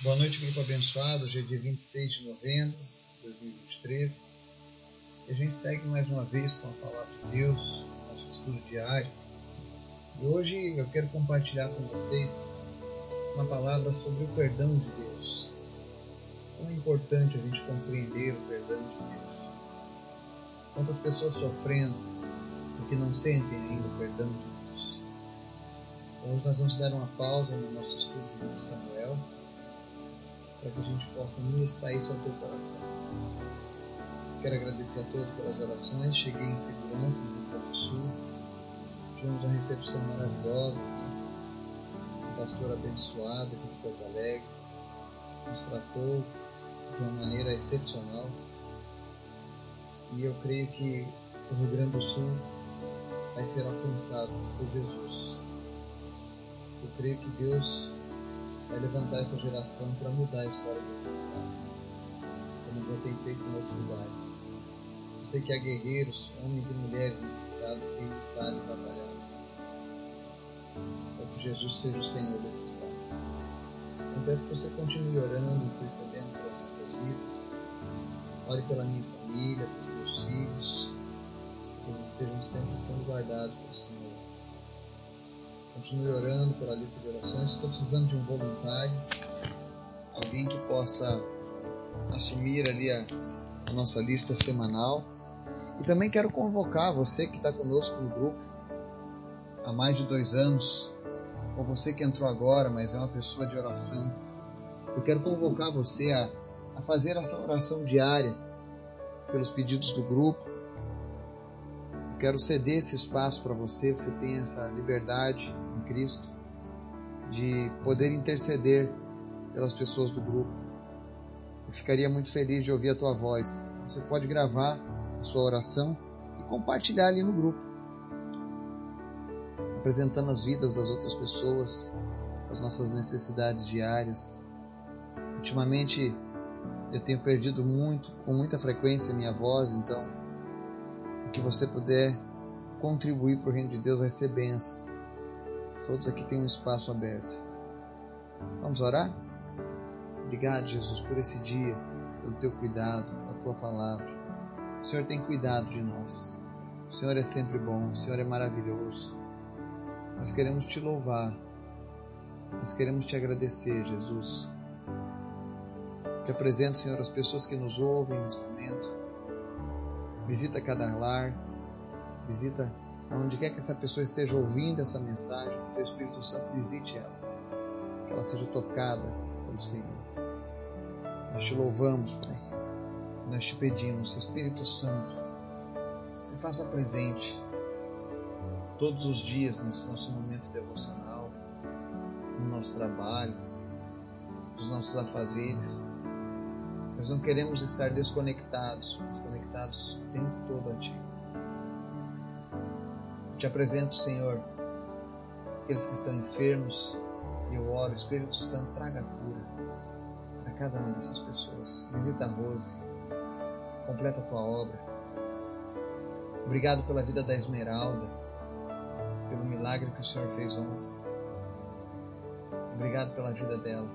Boa noite, grupo abençoado. Hoje é dia 26 de novembro de 2023. E a gente segue mais uma vez com a palavra de Deus, nosso estudo diário. E hoje eu quero compartilhar com vocês uma palavra sobre o perdão de Deus. Como é importante a gente compreender o perdão de Deus. Quantas pessoas sofrendo porque não sentem ainda o perdão de Deus. Hoje nós vamos dar uma pausa no nosso estudo de Samuel para que a gente possa ministrar isso ao teu coração. Quero agradecer a todos pelas orações. Cheguei em segurança no Rio Grande do Sul. Tivemos uma recepção maravilhosa aqui. Um pastor abençoado aqui de Porto Alegre. Nos tratou de uma maneira excepcional. E eu creio que o Rio Grande do Sul vai ser alcançado por Jesus. Eu creio que Deus vai levantar essa geração para mudar a história desse estado, como já tem feito em outros lugares. Eu sei que há guerreiros, homens e mulheres nesse estado que têm lutado e batalhado para que Jesus seja o Senhor desse estado. Eu peço que você continue orando, intercedendo pelas nossas vidas. Ore pela minha família, pelos meus filhos, que eles estejam sempre sendo guardados pelo Senhor. Continue orando pela lista de orações. Estou precisando de um voluntário, alguém que possa assumir ali a, nossa lista semanal. E também quero convocar você que está conosco no grupo há mais de dois anos, ou você que entrou agora, mas é uma pessoa de oração. Eu quero convocar você a, a fazer essa oração diária pelos pedidos do grupo. Quero ceder esse espaço para você, você tem essa liberdade Cristo, de poder interceder pelas pessoas do grupo. Eu ficaria muito feliz de ouvir a tua voz. Então, você pode gravar a sua oração e compartilhar ali no grupo, apresentando as vidas das outras pessoas, as nossas necessidades diárias. Ultimamente eu tenho perdido muito, com muita frequência, minha voz, então o que você puder contribuir para o reino de Deus vai ser benção. Todos aqui têm um espaço aberto. Vamos orar? Obrigado, Jesus, por esse dia, pelo teu cuidado, pela tua palavra. O Senhor tem cuidado de nós. O Senhor é sempre bom, o Senhor é maravilhoso. Nós queremos te louvar. Nós queremos te agradecer, Jesus. Te apresento, Senhor, as pessoas que nos ouvem nesse momento. Visita cada lar, visita Onde quer que essa pessoa esteja ouvindo essa mensagem, que o Teu Espírito Santo visite ela, que ela seja tocada pelo Senhor. Nós te louvamos, Pai. Nós te pedimos, Espírito Santo, se faça presente todos os dias nesse nosso momento devocional, no nosso trabalho, nos nossos afazeres. Nós não queremos estar desconectados, mas conectados o tempo todo a Ti. Te apresento, Senhor, aqueles que estão enfermos, eu oro, Espírito Santo, traga cura para cada uma dessas pessoas. Visita a Rose, completa a tua obra. Obrigado pela vida da Esmeralda, pelo milagre que o Senhor fez ontem. Obrigado pela vida dela.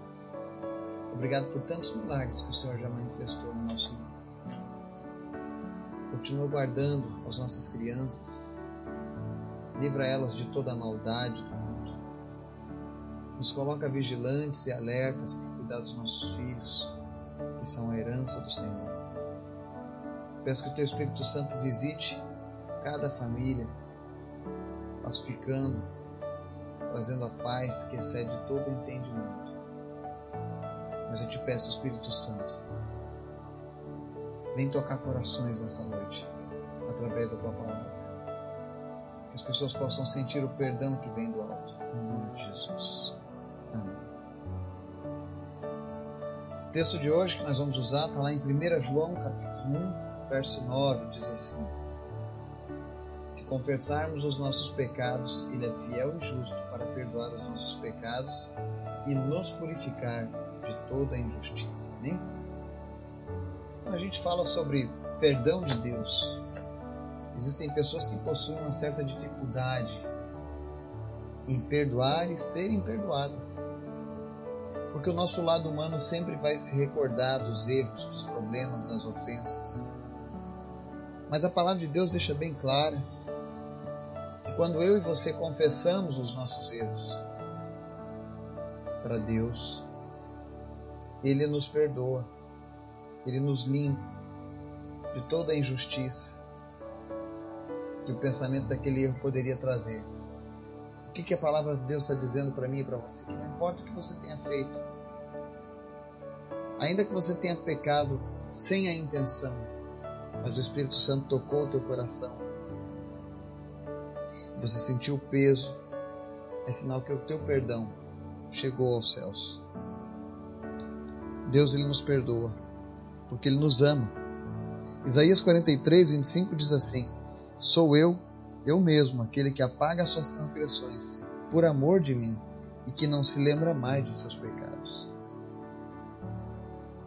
Obrigado por tantos milagres que o Senhor já manifestou no nosso mundo. Continua guardando as nossas crianças, livra elas de toda a maldade do mundo. Nos coloca vigilantes e alertas para cuidar dos nossos filhos, que são a herança do Senhor. Peço que o Teu Espírito Santo visite cada família, pacificando, trazendo a paz que excede todo entendimento. Mas eu te peço, Espírito Santo, vem tocar corações nessa noite, através da Tua palavra que as pessoas possam sentir o perdão que vem do alto. Em nome de Jesus. Amém. O texto de hoje que nós vamos usar está lá em 1 João, capítulo 1, verso 9, diz assim: Se confessarmos os nossos pecados, Ele é fiel e justo para perdoar os nossos pecados e nos purificar de toda a injustiça. Amém? Quando a gente fala sobre perdão de Deus, Existem pessoas que possuem uma certa dificuldade em perdoar e serem perdoadas. Porque o nosso lado humano sempre vai se recordar dos erros, dos problemas, das ofensas. Mas a palavra de Deus deixa bem claro que quando eu e você confessamos os nossos erros para Deus, Ele nos perdoa, Ele nos limpa de toda a injustiça que o pensamento daquele erro poderia trazer. O que, que a palavra de Deus está dizendo para mim e para você? Que não importa o que você tenha feito, ainda que você tenha pecado sem a intenção, mas o Espírito Santo tocou o teu coração, você sentiu o peso, é sinal que o teu perdão chegou aos céus. Deus ele nos perdoa, porque ele nos ama. Isaías 43, 25 diz assim: Sou eu, eu mesmo, aquele que apaga as suas transgressões, por amor de mim, e que não se lembra mais dos seus pecados.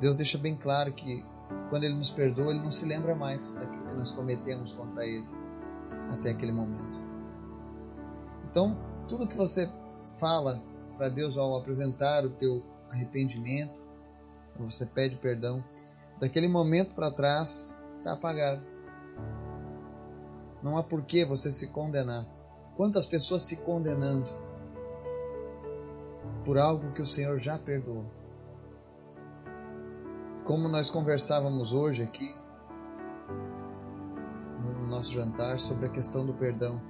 Deus deixa bem claro que quando Ele nos perdoa, Ele não se lembra mais daquilo que nós cometemos contra Ele até aquele momento. Então, tudo que você fala para Deus ao apresentar o teu arrependimento, quando você pede perdão, daquele momento para trás está apagado. Não há por que você se condenar. Quantas pessoas se condenando por algo que o Senhor já perdoou? Como nós conversávamos hoje aqui no nosso jantar sobre a questão do perdão.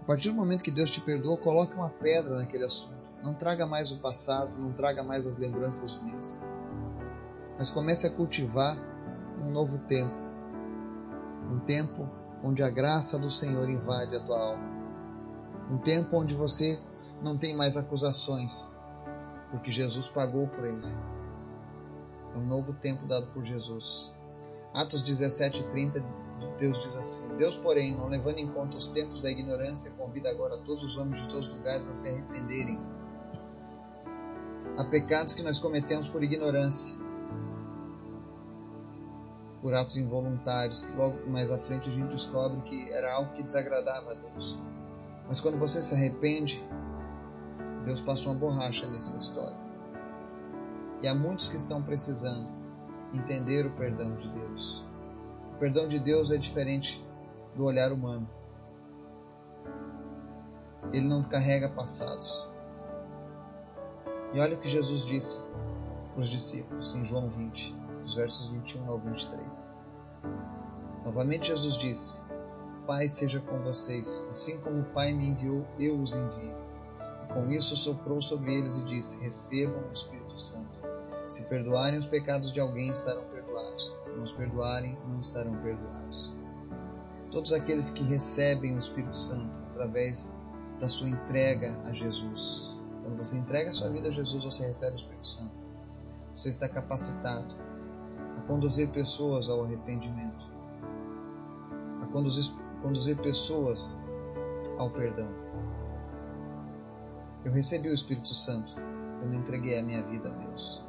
A partir do momento que Deus te perdoa, coloque uma pedra naquele assunto. Não traga mais o passado, não traga mais as lembranças ruins. Mas comece a cultivar um novo tempo. Um tempo onde a graça do Senhor invade a tua alma. Um tempo onde você não tem mais acusações, porque Jesus pagou por ele. É um novo tempo dado por Jesus. Atos 17:30 Deus diz assim: Deus, porém, não levando em conta os tempos da ignorância, convida agora todos os homens de todos os lugares a se arrependerem. Há pecados que nós cometemos por ignorância, por atos involuntários, que logo mais à frente a gente descobre que era algo que desagradava a Deus. Mas quando você se arrepende, Deus passa uma borracha nessa história. E há muitos que estão precisando entender o perdão de Deus. O perdão de Deus é diferente do olhar humano. Ele não carrega passados. E olha o que Jesus disse para os discípulos em João 20 dos versos 21 ao 23. Novamente Jesus disse: Pai seja com vocês, assim como o Pai me enviou, eu os envio. E com isso soprou sobre eles e disse: Recebam o Espírito Santo. Se perdoarem os pecados de alguém, estarão perdoados. Se não os perdoarem, não estarão perdoados. Todos aqueles que recebem o Espírito Santo através da sua entrega a Jesus. Quando você entrega a sua vida a Jesus, você recebe o Espírito Santo. Você está capacitado conduzir pessoas ao arrependimento, a conduzir, conduzir pessoas ao perdão. Eu recebi o Espírito Santo quando entreguei a minha vida a Deus.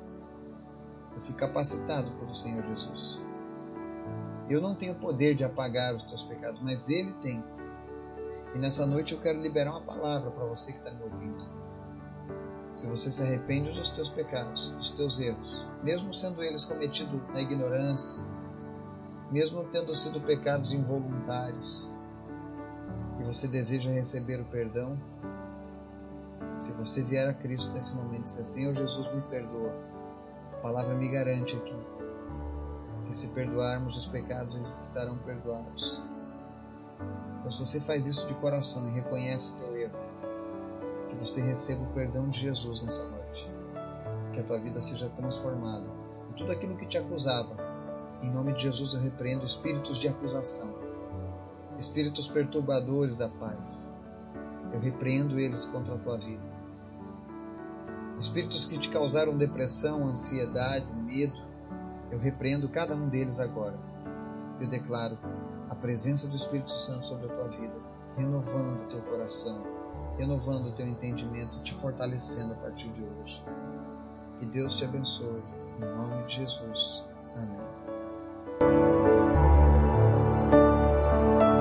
Eu fui capacitado pelo Senhor Jesus. Eu não tenho poder de apagar os teus pecados, mas Ele tem. E nessa noite eu quero liberar uma palavra para você que está me ouvindo se você se arrepende dos teus pecados, dos teus erros, mesmo sendo eles cometidos na ignorância, mesmo tendo sido pecados involuntários, e você deseja receber o perdão, se você vier a Cristo nesse momento e disser, Senhor Jesus, me perdoa, a palavra me garante aqui que se perdoarmos os pecados, eles estarão perdoados. Então, se você faz isso de coração e reconhece o teu erro, que você receba o perdão de Jesus nessa noite. Que a tua vida seja transformada. E tudo aquilo que te acusava, em nome de Jesus eu repreendo espíritos de acusação, espíritos perturbadores da paz. Eu repreendo eles contra a tua vida. Espíritos que te causaram depressão, ansiedade, medo, eu repreendo cada um deles agora. Eu declaro a presença do Espírito Santo sobre a tua vida, renovando o teu coração, renovando o teu entendimento e te fortalecendo a partir de hoje. Que Deus te abençoe. Em nome de Jesus. Amém.